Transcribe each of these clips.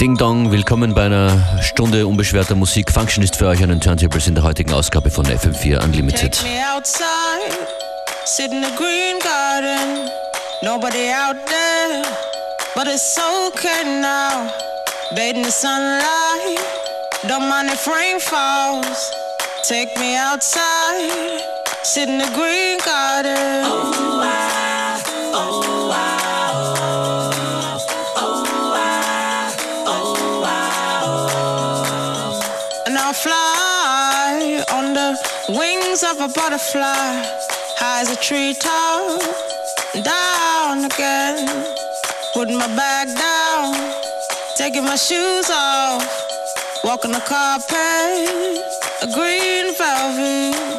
Ding Dong, willkommen bei einer Stunde unbeschwerter Musik. Functionist für euch an Turntables in der heutigen Ausgabe von FM4 Unlimited. Take me outside, sit in the green garden. Nobody out there, but it's okay now. Bathe in the sunlight, don't mind if rain falls. Take me outside, sit in the green garden. Wings of a butterfly, high as a treetop, down again. Putting my bag down, taking my shoes off, walking the carpet, a green velvet.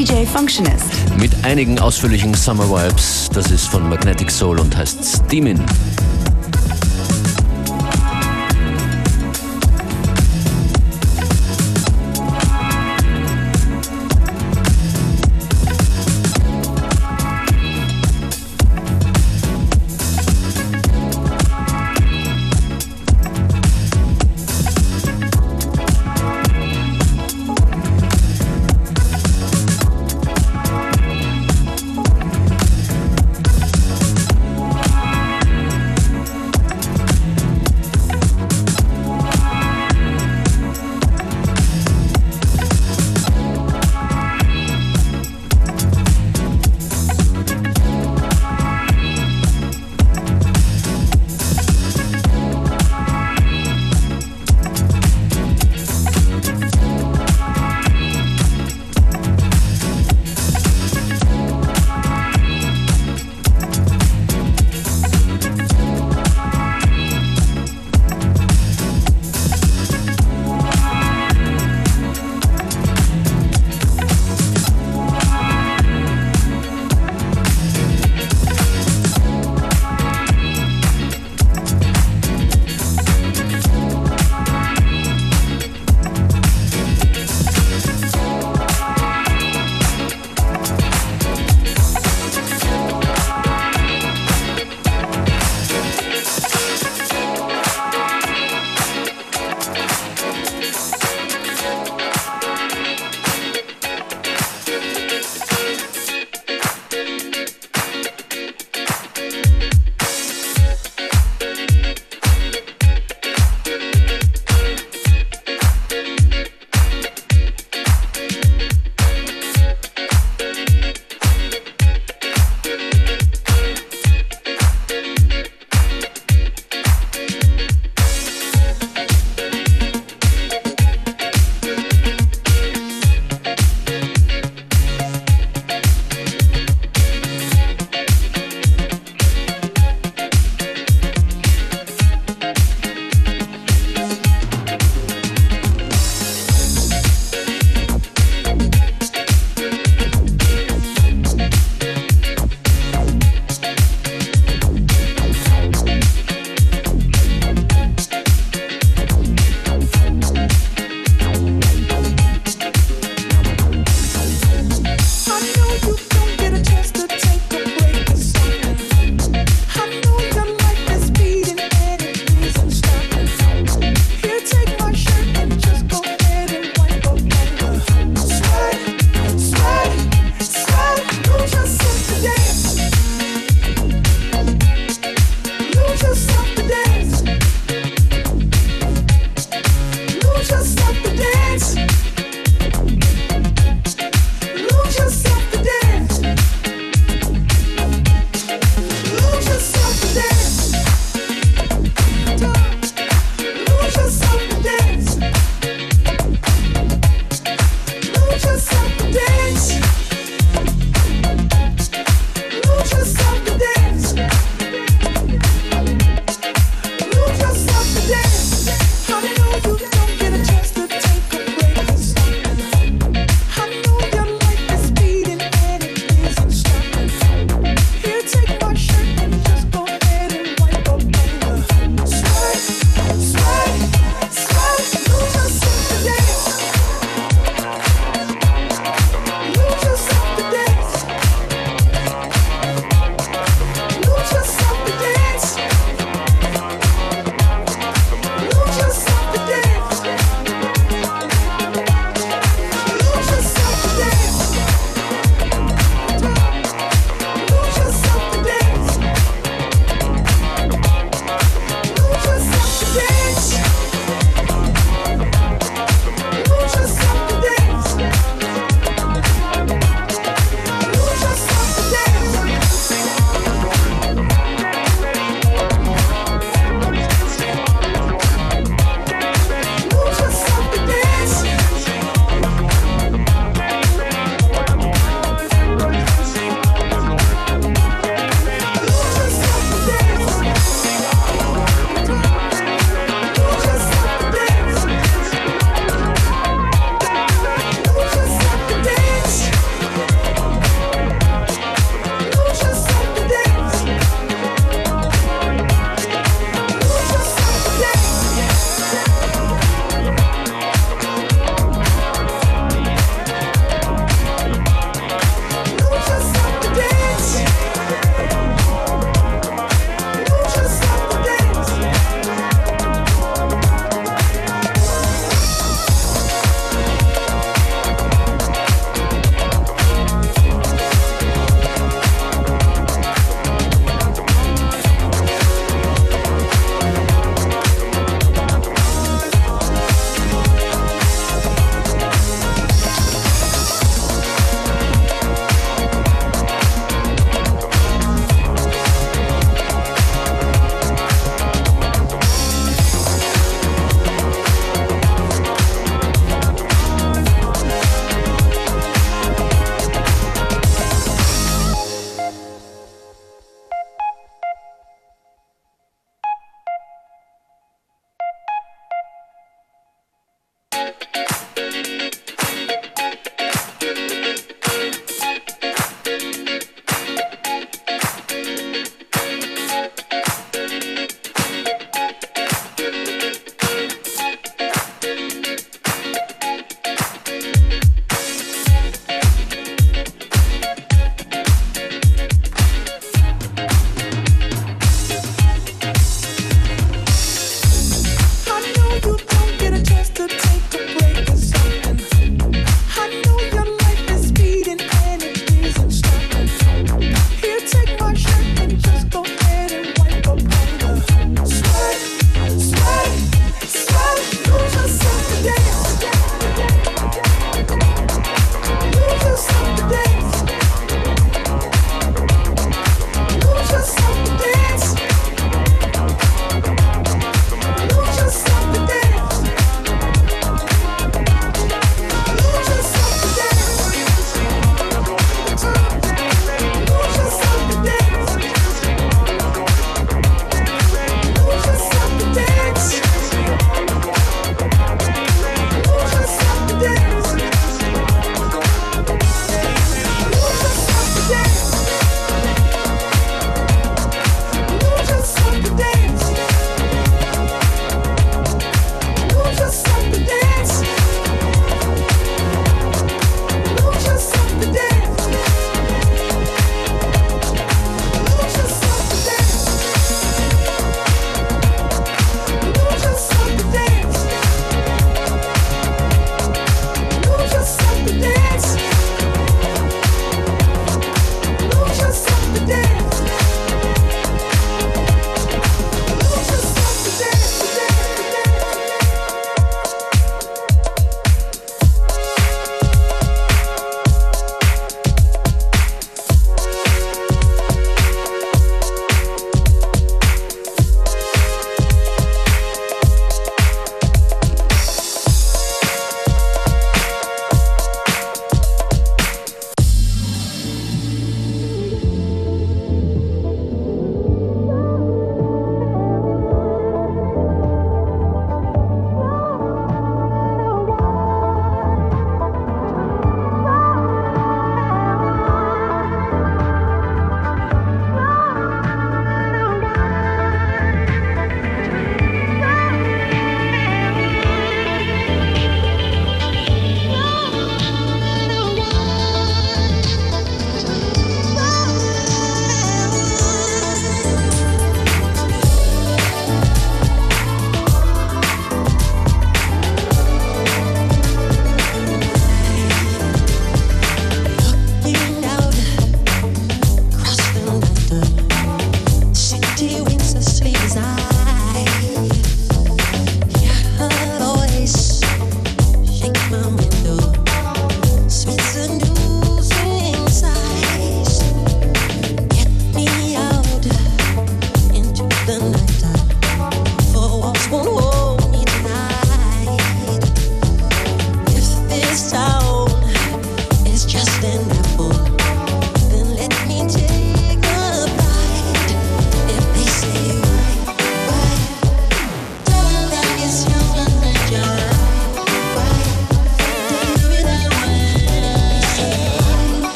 DJ Functionist. Mit einigen ausführlichen Summer Vibes. Das ist von Magnetic Soul und heißt Steamin'.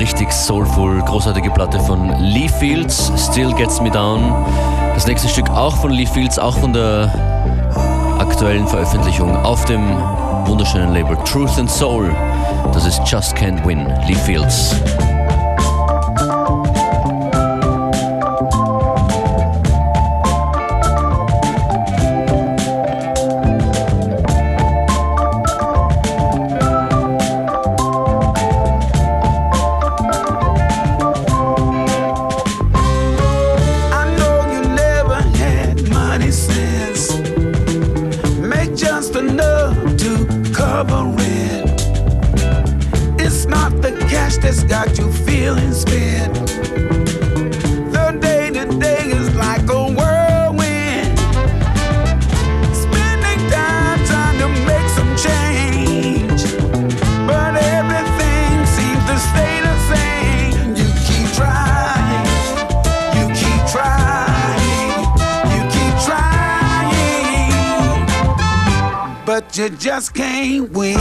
Richtig soulful, großartige Platte von Lee Fields, Still Gets Me Down. Das nächste Stück auch von Lee Fields, auch von der aktuellen Veröffentlichung auf dem wunderschönen Label Truth and Soul. Das ist Just Can't Win, Lee Fields. Just can't win.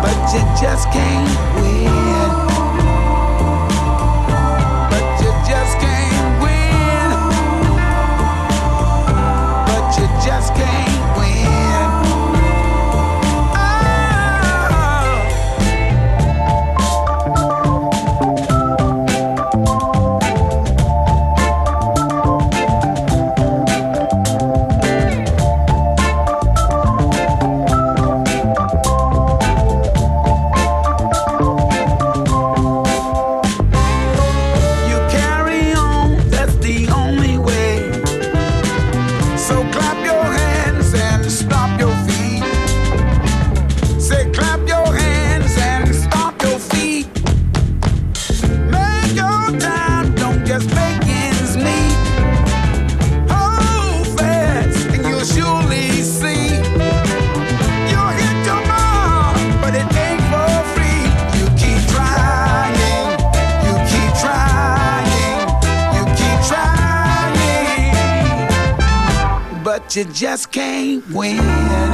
But you just can't win. You just can't win.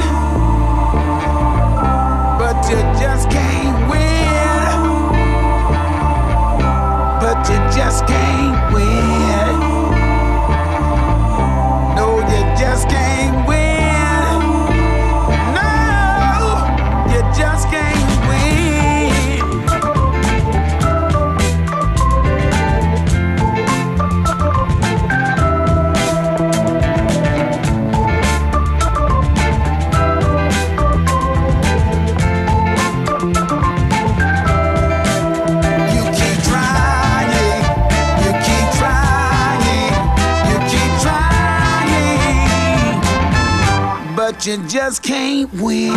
Just can't win.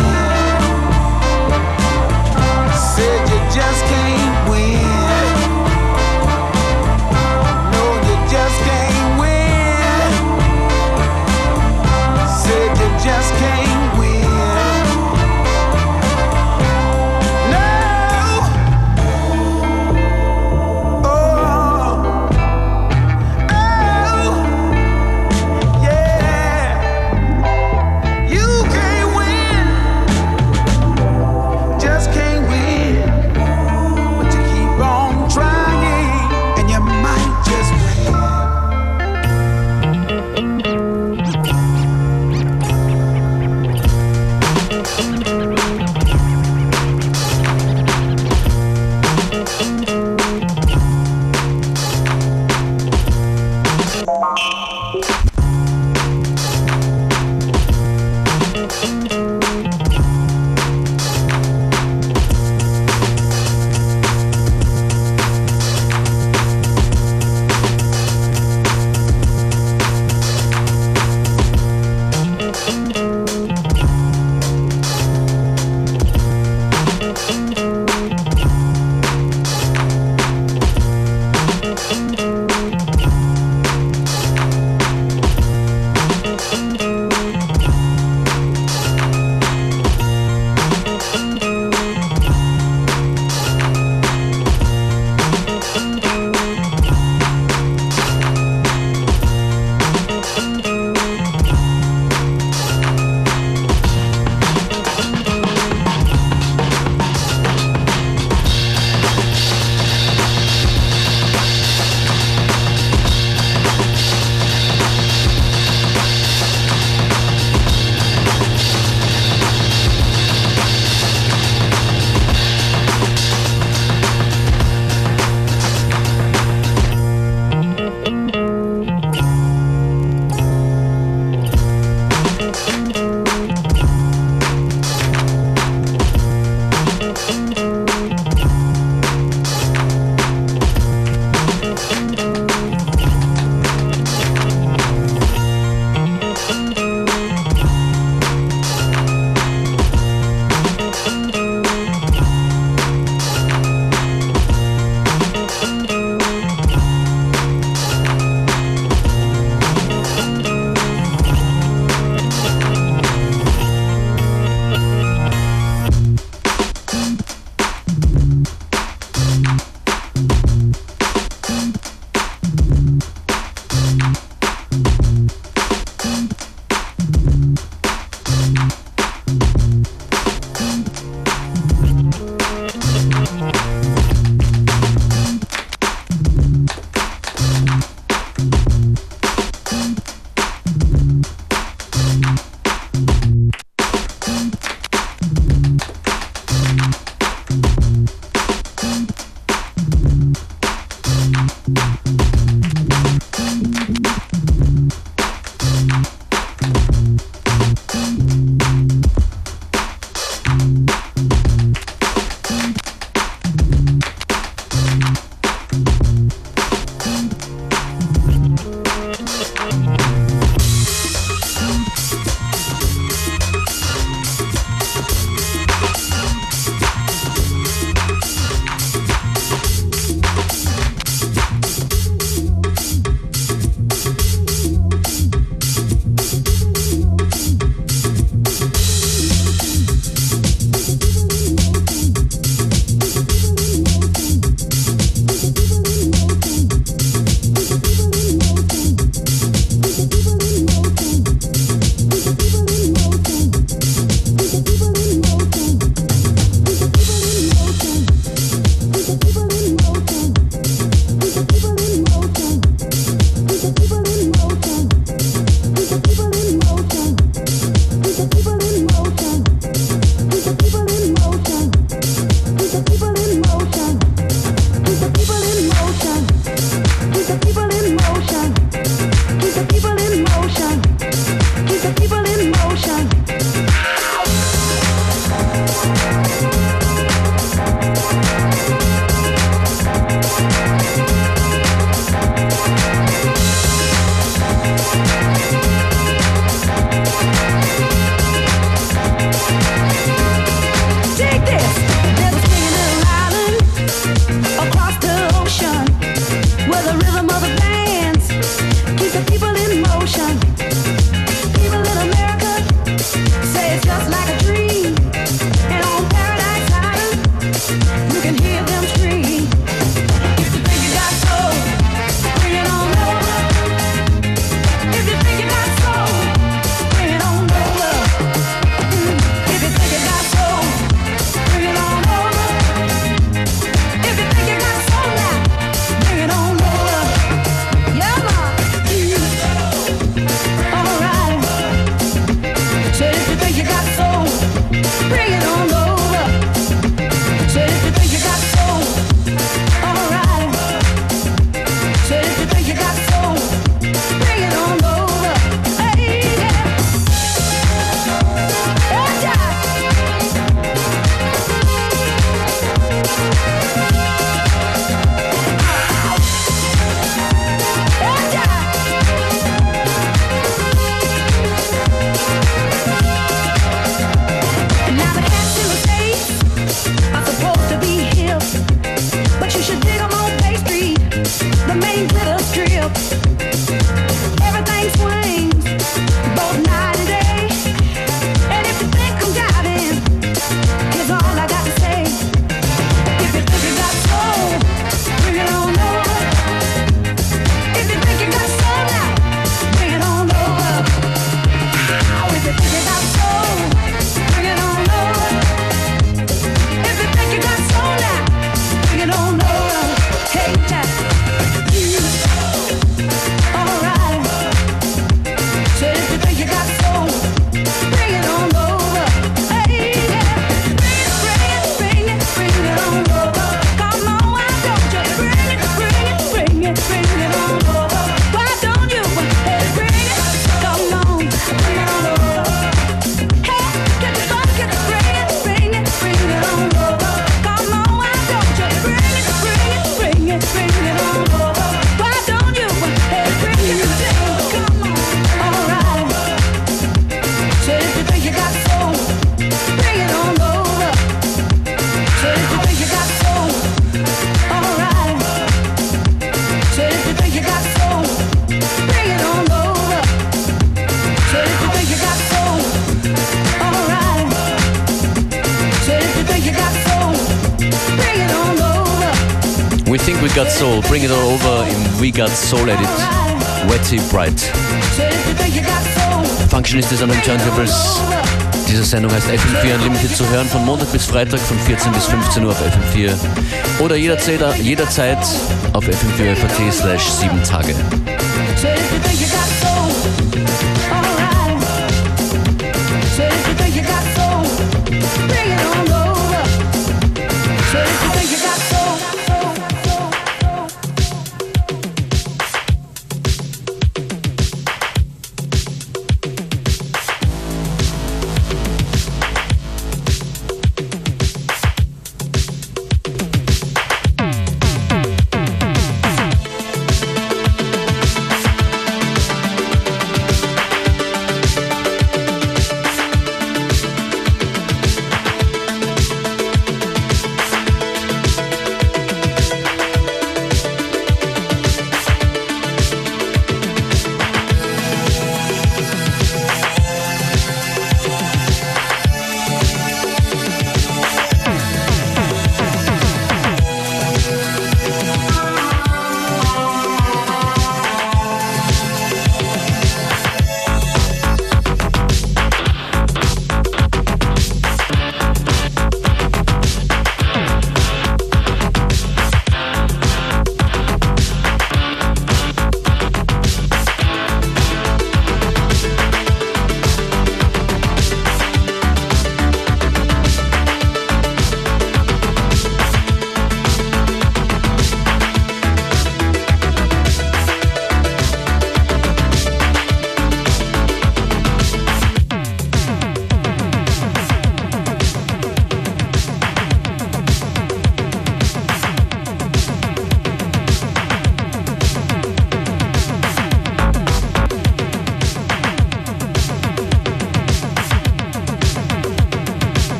Functionist ist an den Turntables. Diese Sendung heißt FM4 Unlimited zu hören von Montag bis Freitag von 14 bis 15 Uhr auf FM4 oder jederzeit, jederzeit auf FM4 slash 7 Tage.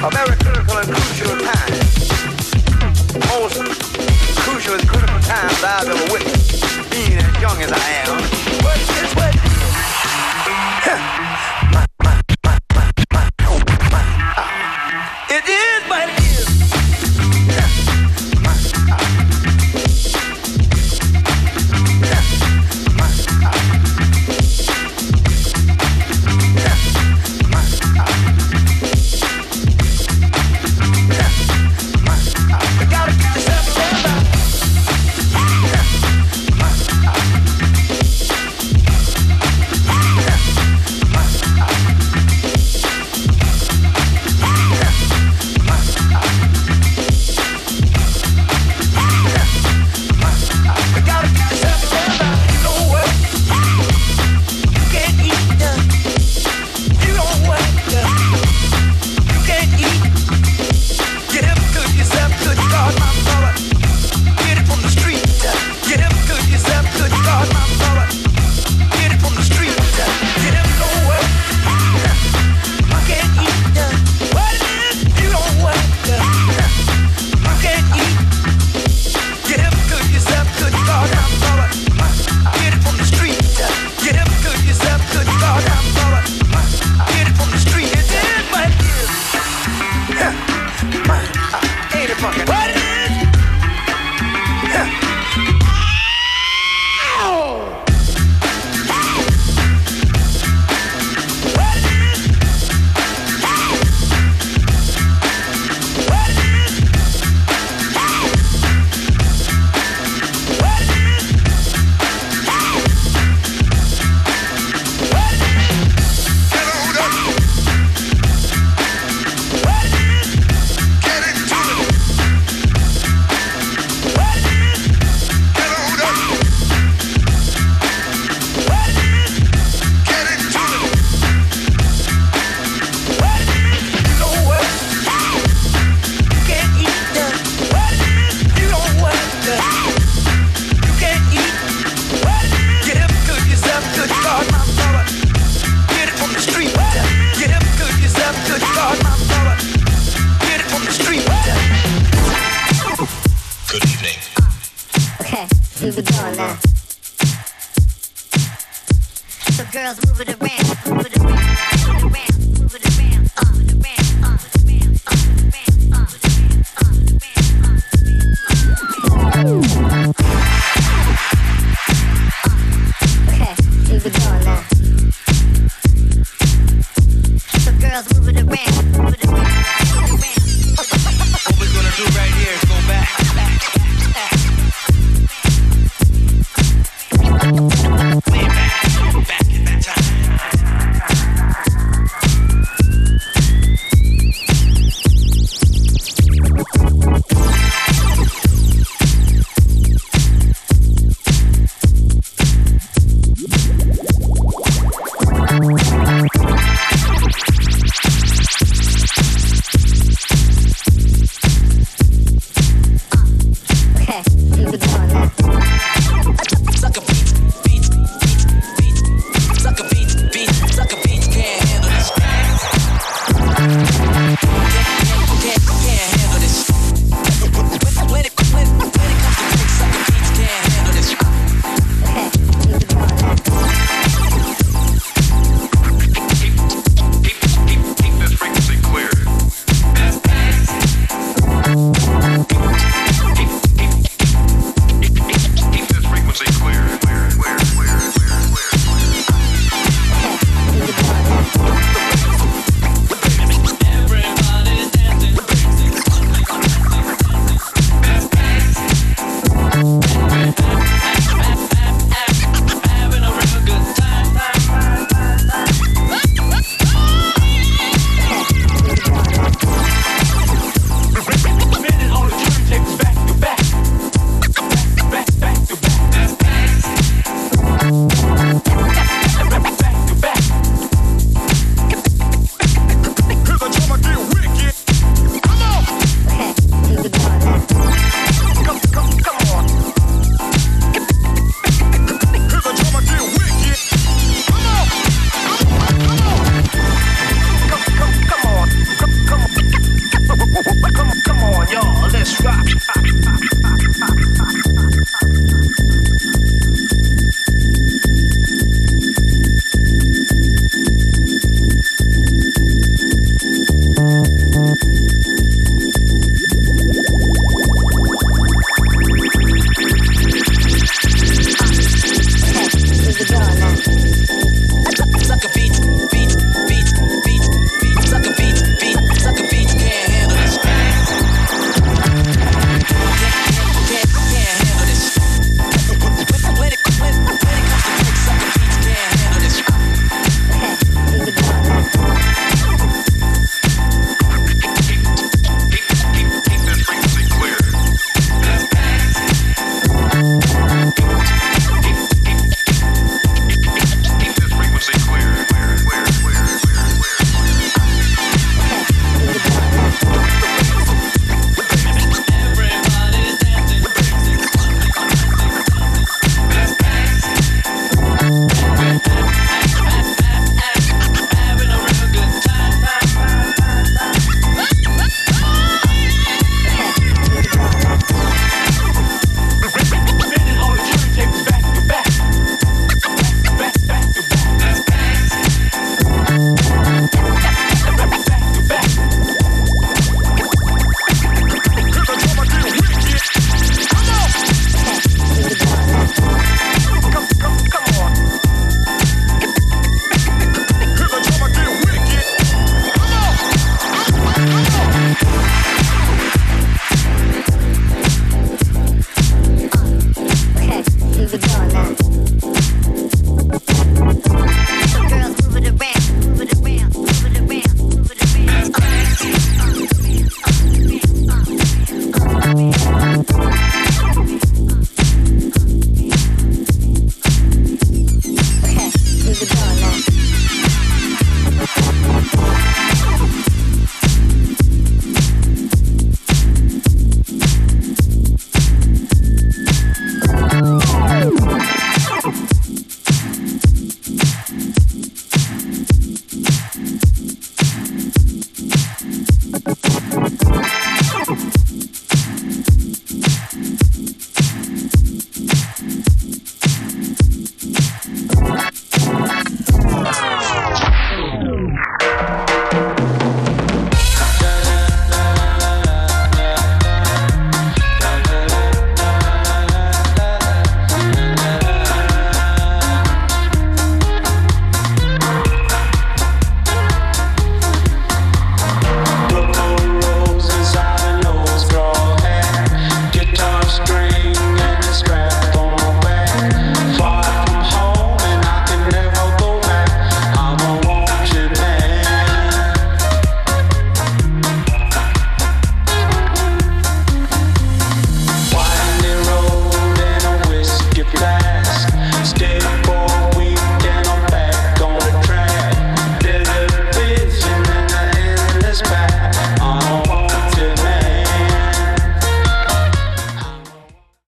a very critical and crucial time. Most crucial and critical times I've ever witnessed, being as young as I am. But guess what?